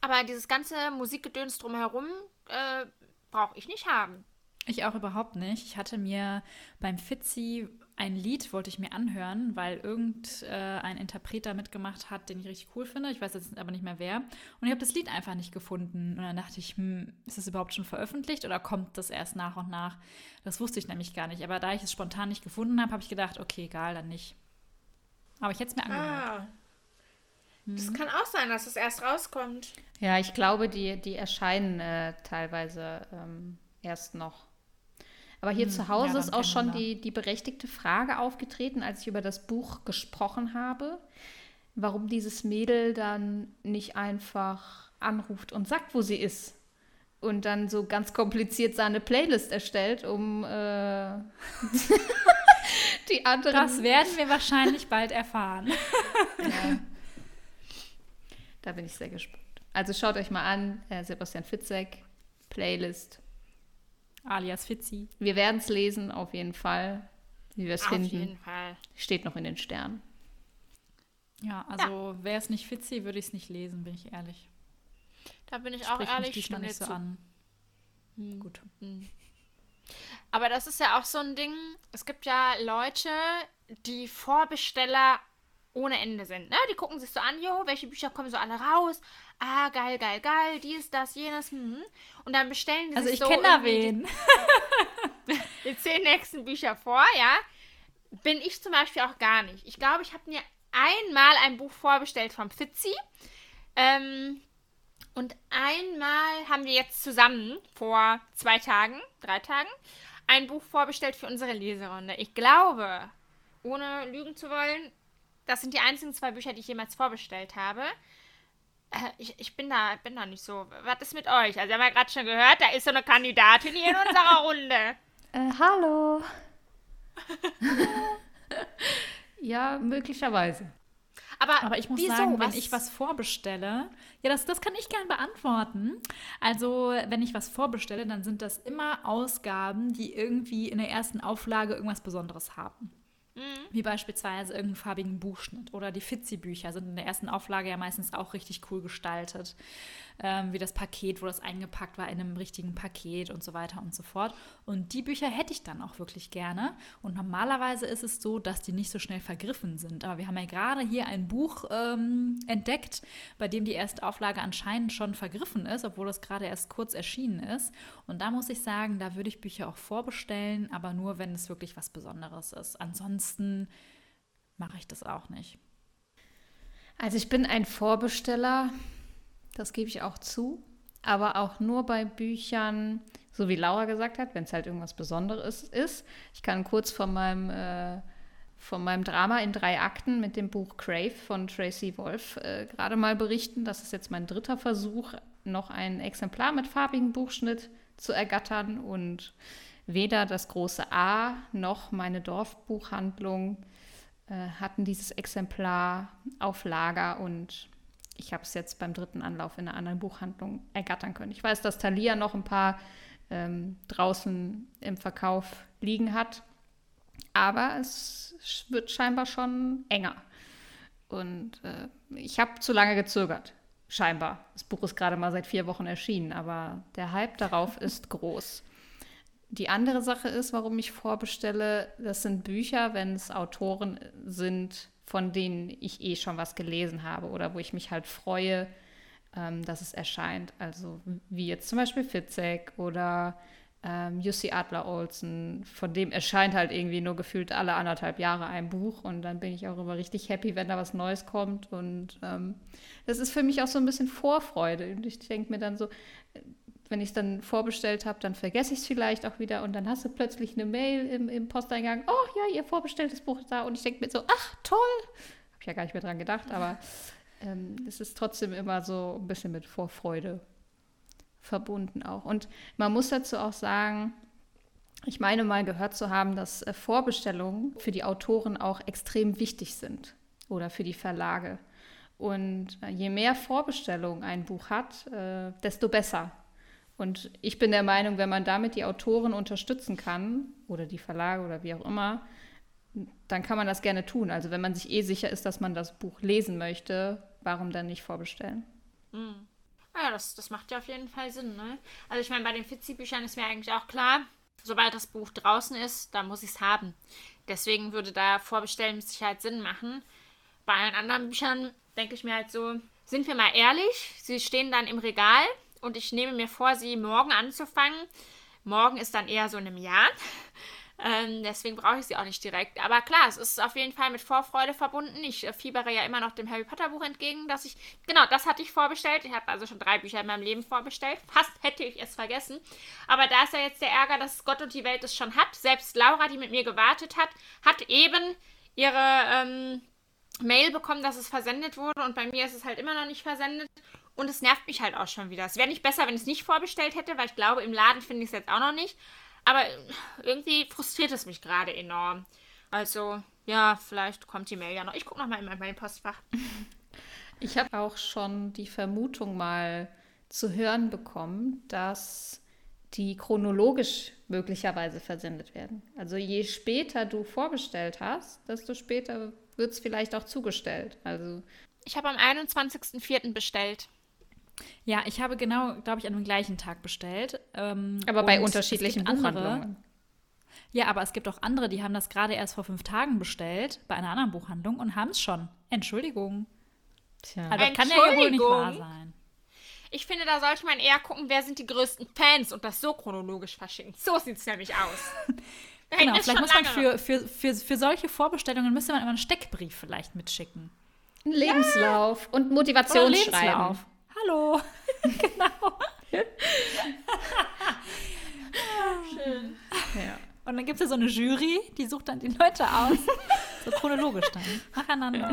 Aber dieses ganze Musikgedöns drumherum äh, brauche ich nicht haben. Ich auch überhaupt nicht. Ich hatte mir beim Fitzi ein Lied wollte ich mir anhören, weil irgendein äh, Interpreter mitgemacht hat, den ich richtig cool finde. Ich weiß jetzt aber nicht mehr wer. Und ich habe das Lied einfach nicht gefunden. Und dann dachte ich, hm, ist das überhaupt schon veröffentlicht oder kommt das erst nach und nach? Das wusste ich nämlich gar nicht. Aber da ich es spontan nicht gefunden habe, habe ich gedacht, okay, egal, dann nicht. Aber ich hätte es mir angehört. Ah. Das hm. kann auch sein, dass es erst rauskommt. Ja, ich glaube, die, die erscheinen äh, teilweise ähm, erst noch. Aber hier hm, zu Hause ja, ist auch schon die, die berechtigte Frage aufgetreten, als ich über das Buch gesprochen habe, warum dieses Mädel dann nicht einfach anruft und sagt, wo sie ist. Und dann so ganz kompliziert seine Playlist erstellt, um äh, die anderen. Das werden wir wahrscheinlich bald erfahren. ja. Da bin ich sehr gespannt. Also schaut euch mal an, äh, Sebastian Fitzek, Playlist. Alias Fitzi. Wir werden es lesen, auf jeden Fall. Wie wir es finden. Auf jeden Fall. Steht noch in den Sternen. Ja, also ja. wäre es nicht Fitzi, würde ich es nicht lesen, bin ich ehrlich. Da bin ich Sprich auch ehrlich. Mich nicht so an. Hm. Gut. Hm. Aber das ist ja auch so ein Ding. Es gibt ja Leute, die Vorbesteller ohne Ende sind. Ne? Die gucken sich so an, jo, welche Bücher kommen so alle raus? Ah, geil, geil, geil, dies, das, jenes. Hm. Und dann bestellen die also sich so. Also ich kenne da wen. Die, die zehn nächsten Bücher vor, ja. Bin ich zum Beispiel auch gar nicht. Ich glaube, ich habe mir einmal ein Buch vorbestellt vom Fitzi. Ähm, und einmal haben wir jetzt zusammen vor zwei Tagen, drei Tagen, ein Buch vorbestellt für unsere Leserunde. Ich glaube, ohne lügen zu wollen, das sind die einzigen zwei Bücher, die ich jemals vorbestellt habe. Äh, ich, ich bin, da, bin da nicht so. Was ist mit euch? Also, wir haben ja gerade schon gehört, da ist so eine Kandidatin hier in unserer Runde. Äh, hallo. ja, möglicherweise. Aber, Aber ich muss wieso? sagen, wenn was? ich was vorbestelle, ja, das, das kann ich gern beantworten. Also, wenn ich was vorbestelle, dann sind das immer Ausgaben, die irgendwie in der ersten Auflage irgendwas Besonderes haben. Wie beispielsweise irgendeinen farbigen Buchschnitt. Oder die Fitzi-Bücher sind in der ersten Auflage ja meistens auch richtig cool gestaltet. Ähm, wie das Paket, wo das eingepackt war in einem richtigen Paket und so weiter und so fort. Und die Bücher hätte ich dann auch wirklich gerne. Und normalerweise ist es so, dass die nicht so schnell vergriffen sind. Aber wir haben ja gerade hier ein Buch ähm, entdeckt, bei dem die erste Auflage anscheinend schon vergriffen ist, obwohl es gerade erst kurz erschienen ist. Und da muss ich sagen, da würde ich Bücher auch vorbestellen, aber nur, wenn es wirklich was Besonderes ist. Ansonsten mache ich das auch nicht. Also ich bin ein Vorbesteller das gebe ich auch zu. Aber auch nur bei Büchern, so wie Laura gesagt hat, wenn es halt irgendwas Besonderes ist. Ich kann kurz von meinem, äh, von meinem Drama in drei Akten mit dem Buch Crave von Tracy Wolf äh, gerade mal berichten. Das ist jetzt mein dritter Versuch, noch ein Exemplar mit farbigem Buchschnitt zu ergattern. Und weder das große A noch meine Dorfbuchhandlung äh, hatten dieses Exemplar auf Lager und ich habe es jetzt beim dritten Anlauf in einer anderen Buchhandlung ergattern können. Ich weiß, dass Thalia noch ein paar ähm, draußen im Verkauf liegen hat, aber es wird scheinbar schon enger. Und äh, ich habe zu lange gezögert, scheinbar. Das Buch ist gerade mal seit vier Wochen erschienen, aber der Hype darauf ist groß. Die andere Sache ist, warum ich vorbestelle, das sind Bücher, wenn es Autoren sind, von denen ich eh schon was gelesen habe oder wo ich mich halt freue, ähm, dass es erscheint. Also wie jetzt zum Beispiel Fitzek oder ähm, Jussi Adler Olsen, von dem erscheint halt irgendwie nur gefühlt alle anderthalb Jahre ein Buch und dann bin ich auch immer richtig happy, wenn da was Neues kommt. Und ähm, das ist für mich auch so ein bisschen Vorfreude. Und ich denke mir dann so, wenn ich es dann vorbestellt habe, dann vergesse ich es vielleicht auch wieder und dann hast du plötzlich eine Mail im, im Posteingang, oh ja, ihr vorbestelltes Buch ist da und ich denke mir so, ach toll, habe ich ja gar nicht mehr dran gedacht, aber ähm, es ist trotzdem immer so ein bisschen mit Vorfreude verbunden auch. Und man muss dazu auch sagen, ich meine mal gehört zu haben, dass äh, Vorbestellungen für die Autoren auch extrem wichtig sind oder für die Verlage. Und äh, je mehr Vorbestellungen ein Buch hat, äh, desto besser. Und ich bin der Meinung, wenn man damit die Autoren unterstützen kann oder die Verlage oder wie auch immer, dann kann man das gerne tun. Also wenn man sich eh sicher ist, dass man das Buch lesen möchte, warum dann nicht vorbestellen? Mhm. Ja, das, das macht ja auf jeden Fall Sinn. Ne? Also ich meine, bei den Fitzi-Büchern ist mir eigentlich auch klar, sobald das Buch draußen ist, dann muss ich es haben. Deswegen würde da Vorbestellen mit Sicherheit Sinn machen. Bei allen anderen Büchern denke ich mir halt so, sind wir mal ehrlich, sie stehen dann im Regal und ich nehme mir vor, sie morgen anzufangen. Morgen ist dann eher so in einem Jahr. Ähm, deswegen brauche ich sie auch nicht direkt. Aber klar, es ist auf jeden Fall mit Vorfreude verbunden. Ich äh, fiebere ja immer noch dem Harry Potter Buch entgegen, dass ich. Genau, das hatte ich vorbestellt. Ich habe also schon drei Bücher in meinem Leben vorbestellt. Fast hätte ich es vergessen. Aber da ist ja jetzt der Ärger, dass Gott und die Welt es schon hat. Selbst Laura, die mit mir gewartet hat, hat eben ihre ähm, Mail bekommen, dass es versendet wurde. Und bei mir ist es halt immer noch nicht versendet. Und es nervt mich halt auch schon wieder. Es wäre nicht besser, wenn ich es nicht vorbestellt hätte, weil ich glaube, im Laden finde ich es jetzt auch noch nicht. Aber irgendwie frustriert es mich gerade enorm. Also, ja, vielleicht kommt die Mail ja noch. Ich gucke nochmal in mein Postfach. Ich habe auch schon die Vermutung mal zu hören bekommen, dass die chronologisch möglicherweise versendet werden. Also je später du vorbestellt hast, desto später wird es vielleicht auch zugestellt. Also ich habe am 21.04. bestellt. Ja, ich habe genau, glaube ich, an dem gleichen Tag bestellt. Ähm, aber bei unterschiedlichen Buchhandlungen. Ja, aber es gibt auch andere, die haben das gerade erst vor fünf Tagen bestellt, bei einer anderen Buchhandlung und haben es schon. Entschuldigung. Tja. Also das kann ja wohl nicht wahr sein. Ich finde, da sollte man eher gucken, wer sind die größten Fans und das so chronologisch verschicken. So sieht es nämlich aus. genau, vielleicht muss man für, für, für, für solche Vorbestellungen müsste man immer einen Steckbrief vielleicht mitschicken. Ein Lebenslauf ja. und Motivationsschreiben. Hallo. genau. Schön. Ja. Und dann gibt es ja so eine Jury, die sucht dann die Leute aus. So chronologisch dann. Nacheinander.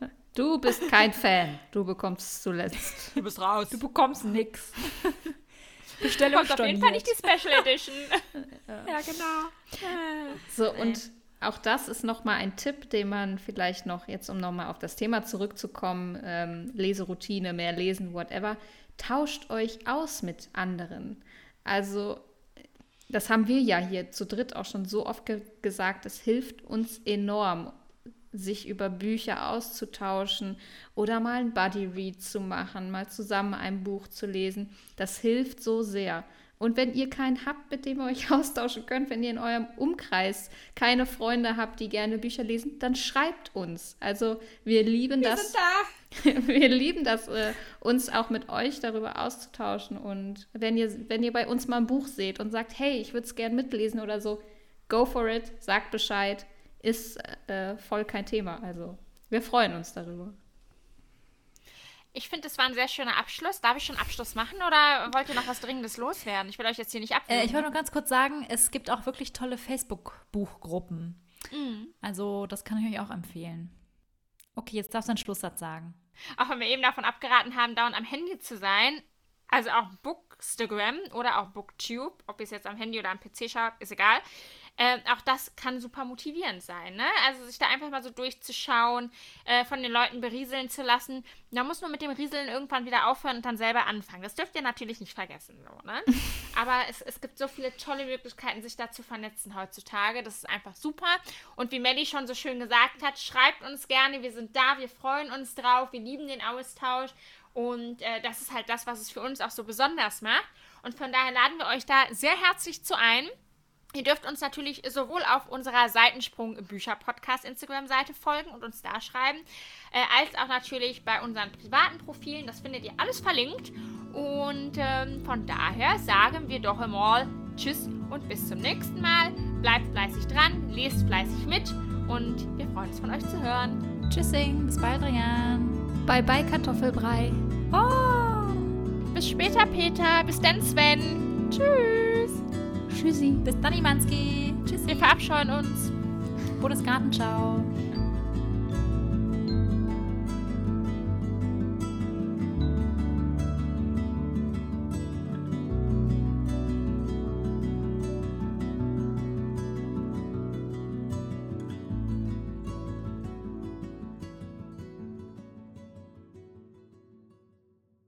Ja. Du bist kein Fan. Du bekommst zuletzt. Du bist raus. Du bekommst nix. Bestellung Kommt auf jeden Fall nicht die Special Edition. ja, genau. So, und auch das ist nochmal ein Tipp, den man vielleicht noch, jetzt um nochmal auf das Thema zurückzukommen, ähm, Leseroutine, mehr lesen, whatever, tauscht euch aus mit anderen. Also das haben wir ja hier zu dritt auch schon so oft ge gesagt, es hilft uns enorm, sich über Bücher auszutauschen oder mal ein Buddy Read zu machen, mal zusammen ein Buch zu lesen. Das hilft so sehr. Und wenn ihr keinen habt, mit dem ihr euch austauschen könnt, wenn ihr in eurem Umkreis keine Freunde habt, die gerne Bücher lesen, dann schreibt uns. Also wir lieben Wir das. sind da. Wir lieben das, äh, uns auch mit euch darüber auszutauschen. Und wenn ihr, wenn ihr bei uns mal ein Buch seht und sagt, hey, ich würde es gern mitlesen oder so, go for it, sagt Bescheid, ist äh, voll kein Thema. Also wir freuen uns darüber. Ich finde, das war ein sehr schöner Abschluss. Darf ich schon Abschluss machen oder wollt ihr noch was Dringendes loswerden? Ich will euch jetzt hier nicht abwürgen. Äh, ich wollte nur ganz kurz sagen, es gibt auch wirklich tolle Facebook-Buchgruppen. Mhm. Also das kann ich euch auch empfehlen. Okay, jetzt darfst du einen Schlusssatz sagen. Auch wenn wir eben davon abgeraten haben, dauernd am Handy zu sein. Also auch Bookstagram oder auch Booktube, ob ihr es jetzt am Handy oder am PC schaut, ist egal. Ähm, auch das kann super motivierend sein, ne? Also sich da einfach mal so durchzuschauen, äh, von den Leuten berieseln zu lassen. Da muss man mit dem Rieseln irgendwann wieder aufhören und dann selber anfangen. Das dürft ihr natürlich nicht vergessen, so, ne? Aber es, es gibt so viele tolle Möglichkeiten, sich da zu vernetzen heutzutage. Das ist einfach super. Und wie Melly schon so schön gesagt hat, schreibt uns gerne. Wir sind da, wir freuen uns drauf, wir lieben den Austausch. Und äh, das ist halt das, was es für uns auch so besonders macht. Und von daher laden wir euch da sehr herzlich zu ein. Ihr dürft uns natürlich sowohl auf unserer Seitensprung Bücher Podcast Instagram-Seite folgen und uns da schreiben, äh, als auch natürlich bei unseren privaten Profilen. Das findet ihr alles verlinkt. Und ähm, von daher sagen wir doch einmal Tschüss und bis zum nächsten Mal. Bleibt fleißig dran, lest fleißig mit und wir freuen uns von euch zu hören. Tschüssing, bis bald, Rian. Bye bye Kartoffelbrei. Oh, Bis später, Peter. Bis dann, Sven. Tschüss. Tschüssi. bis dann, Imanski. Tschüssi. Wir verabscheuen uns. Bundesgartenschau.